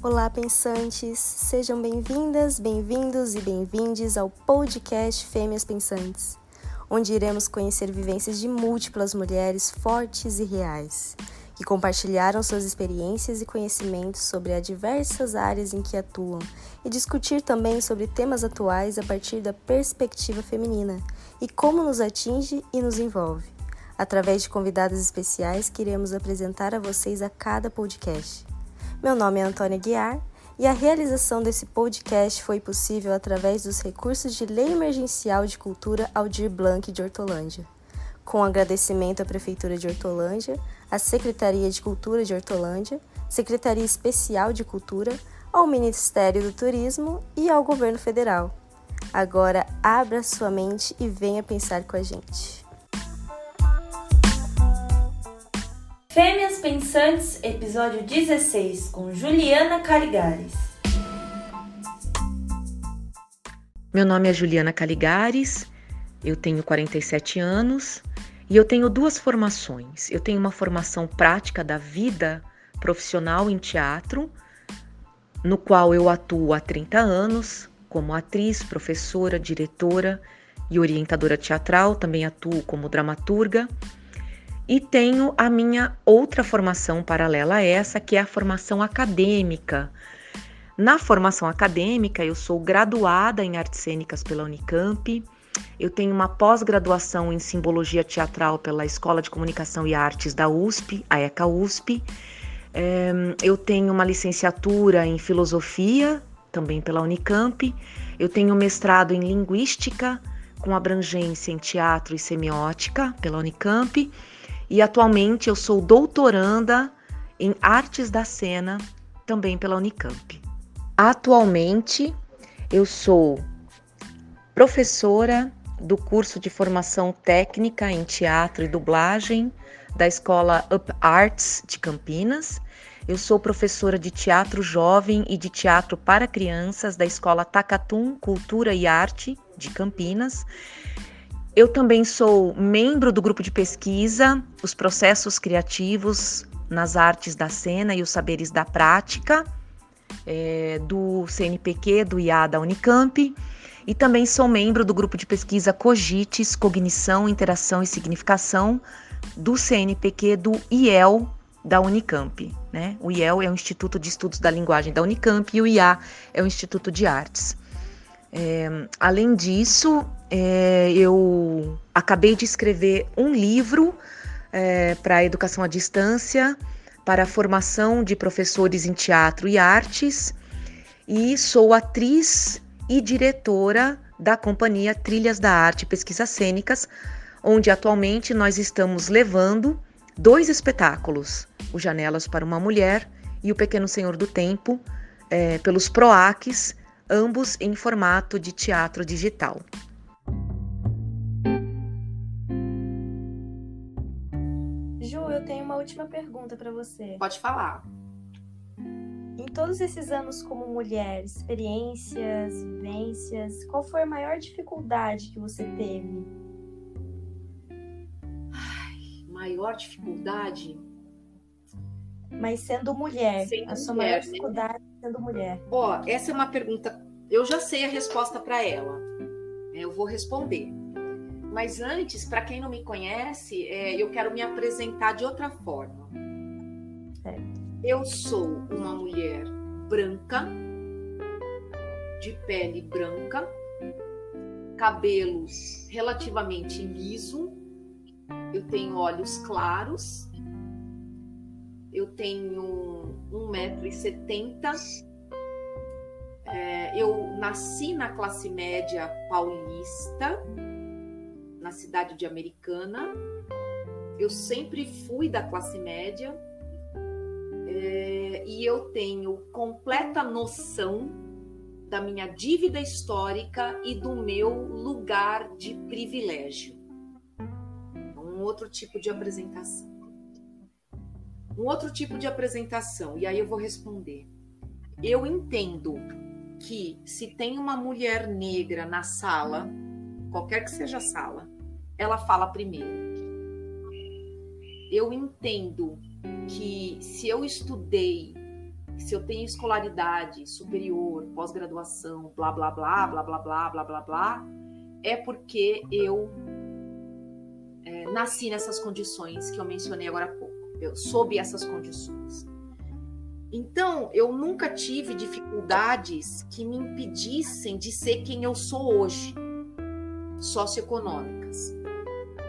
Olá, pensantes! Sejam bem-vindas, bem-vindos e bem-vindes ao podcast Fêmeas Pensantes, onde iremos conhecer vivências de múltiplas mulheres fortes e reais, que compartilharam suas experiências e conhecimentos sobre as diversas áreas em que atuam e discutir também sobre temas atuais a partir da perspectiva feminina e como nos atinge e nos envolve, através de convidadas especiais que iremos apresentar a vocês a cada podcast. Meu nome é Antônia Guiar e a realização desse podcast foi possível através dos recursos de Lei Emergencial de Cultura Aldir Blanc de Hortolândia. Com agradecimento à Prefeitura de Hortolândia, à Secretaria de Cultura de Hortolândia, Secretaria Especial de Cultura, ao Ministério do Turismo e ao Governo Federal. Agora abra sua mente e venha pensar com a gente. Fêmeas Pensantes, episódio 16, com Juliana Caligares. Meu nome é Juliana Caligares, eu tenho 47 anos e eu tenho duas formações. Eu tenho uma formação prática da vida profissional em teatro, no qual eu atuo há 30 anos como atriz, professora, diretora e orientadora teatral, também atuo como dramaturga e tenho a minha outra formação paralela a essa, que é a formação acadêmica. Na formação acadêmica, eu sou graduada em artes cênicas pela Unicamp, eu tenho uma pós-graduação em simbologia teatral pela Escola de Comunicação e Artes da USP, a ECA USP. Eh, eu tenho uma licenciatura em filosofia, também pela Unicamp. Eu tenho mestrado em linguística, com abrangência em teatro e semiótica, pela Unicamp e atualmente eu sou doutoranda em artes da cena também pela Unicamp. Atualmente eu sou professora do curso de formação técnica em teatro e dublagem da Escola Up Arts de Campinas. Eu sou professora de teatro jovem e de teatro para crianças da Escola Tacatum Cultura e Arte de Campinas. Eu também sou membro do grupo de pesquisa Os Processos Criativos nas Artes da Cena e os Saberes da Prática, é, do CNPq, do IA da Unicamp, e também sou membro do grupo de pesquisa Cogites, Cognição, Interação e Significação, do CNPq do IEL da Unicamp. Né? O IEL é o Instituto de Estudos da Linguagem da Unicamp e o IA é o Instituto de Artes. É, além disso, é, eu acabei de escrever um livro é, para educação à distância, para a formação de professores em teatro e artes, e sou atriz e diretora da companhia Trilhas da Arte Pesquisas Cênicas, onde atualmente nós estamos levando dois espetáculos: o Janelas para uma Mulher e o Pequeno Senhor do Tempo, é, pelos PROACs ambos em formato de teatro digital. Ju, eu tenho uma última pergunta para você. Pode falar. Em todos esses anos como mulher, experiências, vivências, qual foi a maior dificuldade que você teve? Ai, maior dificuldade? Mas sendo mulher, sendo a sua mulher, maior né? dificuldade sendo mulher? Ó, essa é uma pergunta. Eu já sei a resposta para ela. É, eu vou responder. Mas antes, para quem não me conhece, é, eu quero me apresentar de outra forma. Eu sou uma mulher branca, de pele branca, cabelos relativamente liso, eu tenho olhos claros, eu tenho 1,70m. É, eu nasci na classe média paulista, na cidade de Americana. Eu sempre fui da classe média é, e eu tenho completa noção da minha dívida histórica e do meu lugar de privilégio. Um outro tipo de apresentação um outro tipo de apresentação, e aí eu vou responder. Eu entendo que se tem uma mulher negra na sala, qualquer que seja a sala, ela fala primeiro. Eu entendo que se eu estudei se eu tenho escolaridade superior, pós-graduação, blá blá blá, blá blá blá, blá blá blá, é porque eu é, nasci nessas condições que eu mencionei agora há pouco. Sob essas condições. Então, eu nunca tive dificuldades que me impedissem de ser quem eu sou hoje, socioeconômicas.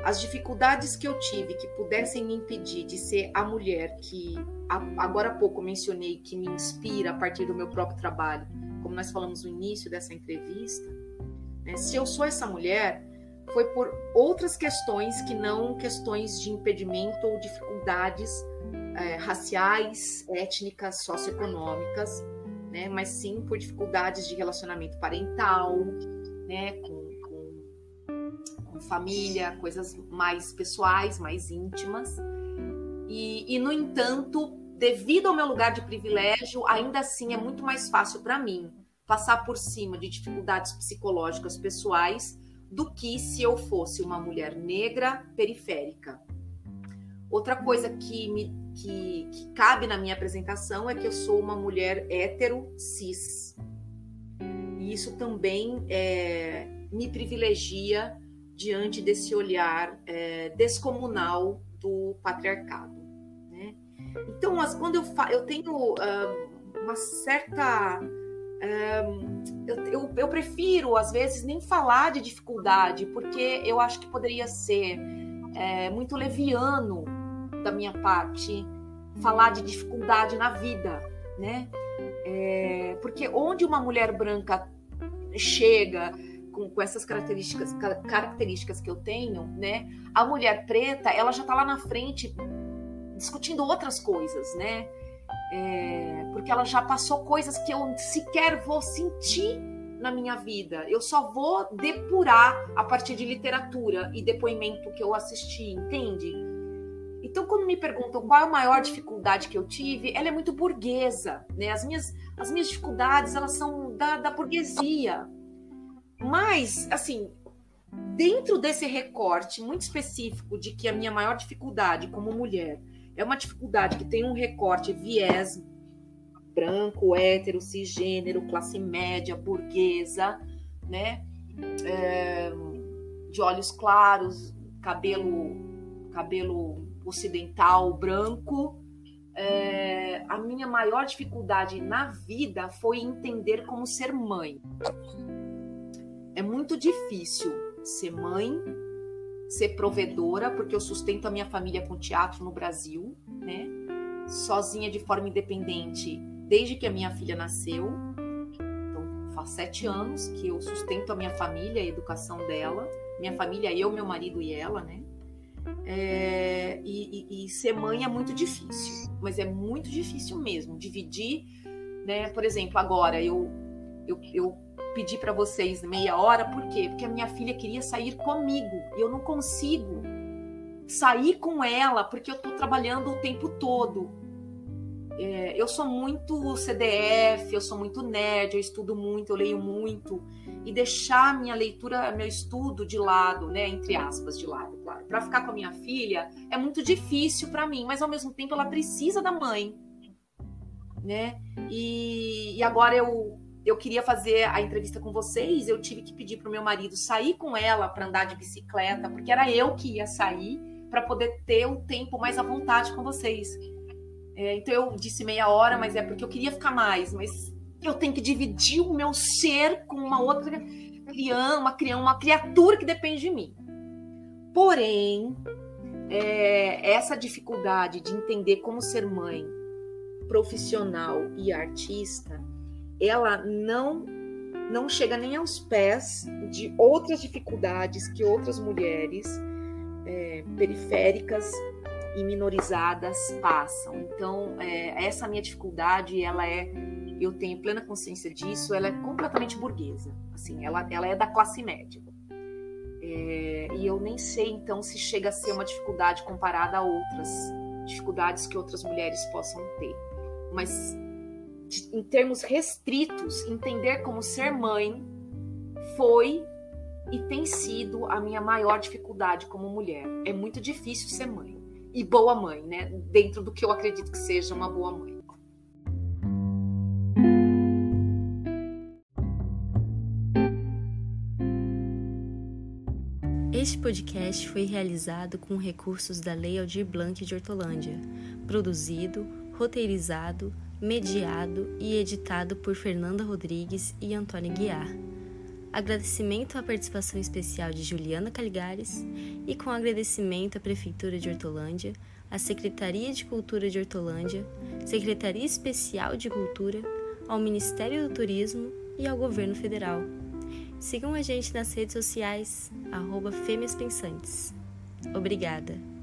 As dificuldades que eu tive que pudessem me impedir de ser a mulher que agora há pouco mencionei que me inspira a partir do meu próprio trabalho, como nós falamos no início dessa entrevista, né? se eu sou essa mulher, foi por outras questões que não questões de impedimento ou dificuldades é, raciais, étnicas, socioeconômicas, né? mas sim por dificuldades de relacionamento parental, né? com, com, com família, coisas mais pessoais, mais íntimas. E, e, no entanto, devido ao meu lugar de privilégio, ainda assim é muito mais fácil para mim passar por cima de dificuldades psicológicas pessoais do que se eu fosse uma mulher negra periférica. Outra coisa que, me, que, que cabe na minha apresentação é que eu sou uma mulher hétero cis. E isso também é, me privilegia diante desse olhar é, descomunal do patriarcado. Né? Então, as, quando eu, eu tenho uh, uma certa eu, eu, eu, prefiro, às vezes, nem falar de dificuldade, porque eu acho que poderia ser é, muito leviano da minha parte falar de dificuldade na vida, né? É, porque onde uma mulher branca chega com, com, essas características, características que eu tenho, né? A mulher preta, ela já está lá na frente discutindo outras coisas, né? É, porque ela já passou coisas que eu sequer vou sentir na minha vida. Eu só vou depurar a partir de literatura e depoimento que eu assisti, entende? Então, quando me perguntam qual é a maior dificuldade que eu tive, ela é muito burguesa, né? As minhas, as minhas dificuldades, elas são da, da burguesia. Mas, assim, dentro desse recorte muito específico de que a minha maior dificuldade como mulher é uma dificuldade que tem um recorte viés branco, hétero, cisgênero, classe média, burguesa, né? É, de olhos claros, cabelo, cabelo ocidental, branco. É, a minha maior dificuldade na vida foi entender como ser mãe. É muito difícil ser mãe ser provedora, porque eu sustento a minha família com teatro no Brasil, né? Sozinha de forma independente, desde que a minha filha nasceu. Então, faz sete anos que eu sustento a minha família, a educação dela. Minha família, eu, meu marido e ela, né? É, e, e, e, ser mãe é muito difícil, mas é muito difícil mesmo. Dividir, né? Por exemplo, agora eu, eu, eu pedir para vocês meia hora, por quê? Porque a minha filha queria sair comigo e eu não consigo sair com ela porque eu estou trabalhando o tempo todo. É, eu sou muito CDF, eu sou muito nerd, eu estudo muito, eu leio muito e deixar minha leitura, meu estudo de lado, né, entre aspas, de lado, claro, para ficar com a minha filha é muito difícil para mim, mas ao mesmo tempo ela precisa da mãe, né? E, e agora eu eu queria fazer a entrevista com vocês, eu tive que pedir para o meu marido sair com ela para andar de bicicleta, porque era eu que ia sair para poder ter o tempo mais à vontade com vocês. É, então eu disse meia hora, mas é porque eu queria ficar mais, mas eu tenho que dividir o meu ser com uma outra criança, uma criança, uma criatura que depende de mim. Porém, é, essa dificuldade de entender como ser mãe, profissional e artista ela não não chega nem aos pés de outras dificuldades que outras mulheres é, periféricas e minorizadas passam. Então, é, essa minha dificuldade, ela é, eu tenho plena consciência disso, ela é completamente burguesa. Assim, ela, ela é da classe média. É, e eu nem sei, então, se chega a ser uma dificuldade comparada a outras dificuldades que outras mulheres possam ter. Mas em termos restritos, entender como ser mãe foi e tem sido a minha maior dificuldade como mulher. É muito difícil ser mãe e boa mãe, né? Dentro do que eu acredito que seja uma boa mãe. Este podcast foi realizado com recursos da Lei Aldir Blanc de Hortolândia, produzido, roteirizado, mediado e editado por Fernanda Rodrigues e Antônio Guiar. Agradecimento à participação especial de Juliana Caligares e com agradecimento à Prefeitura de Hortolândia, à Secretaria de Cultura de Hortolândia, Secretaria Especial de Cultura, ao Ministério do Turismo e ao Governo Federal. Sigam a gente nas redes sociais, arroba Fêmeas Pensantes. Obrigada!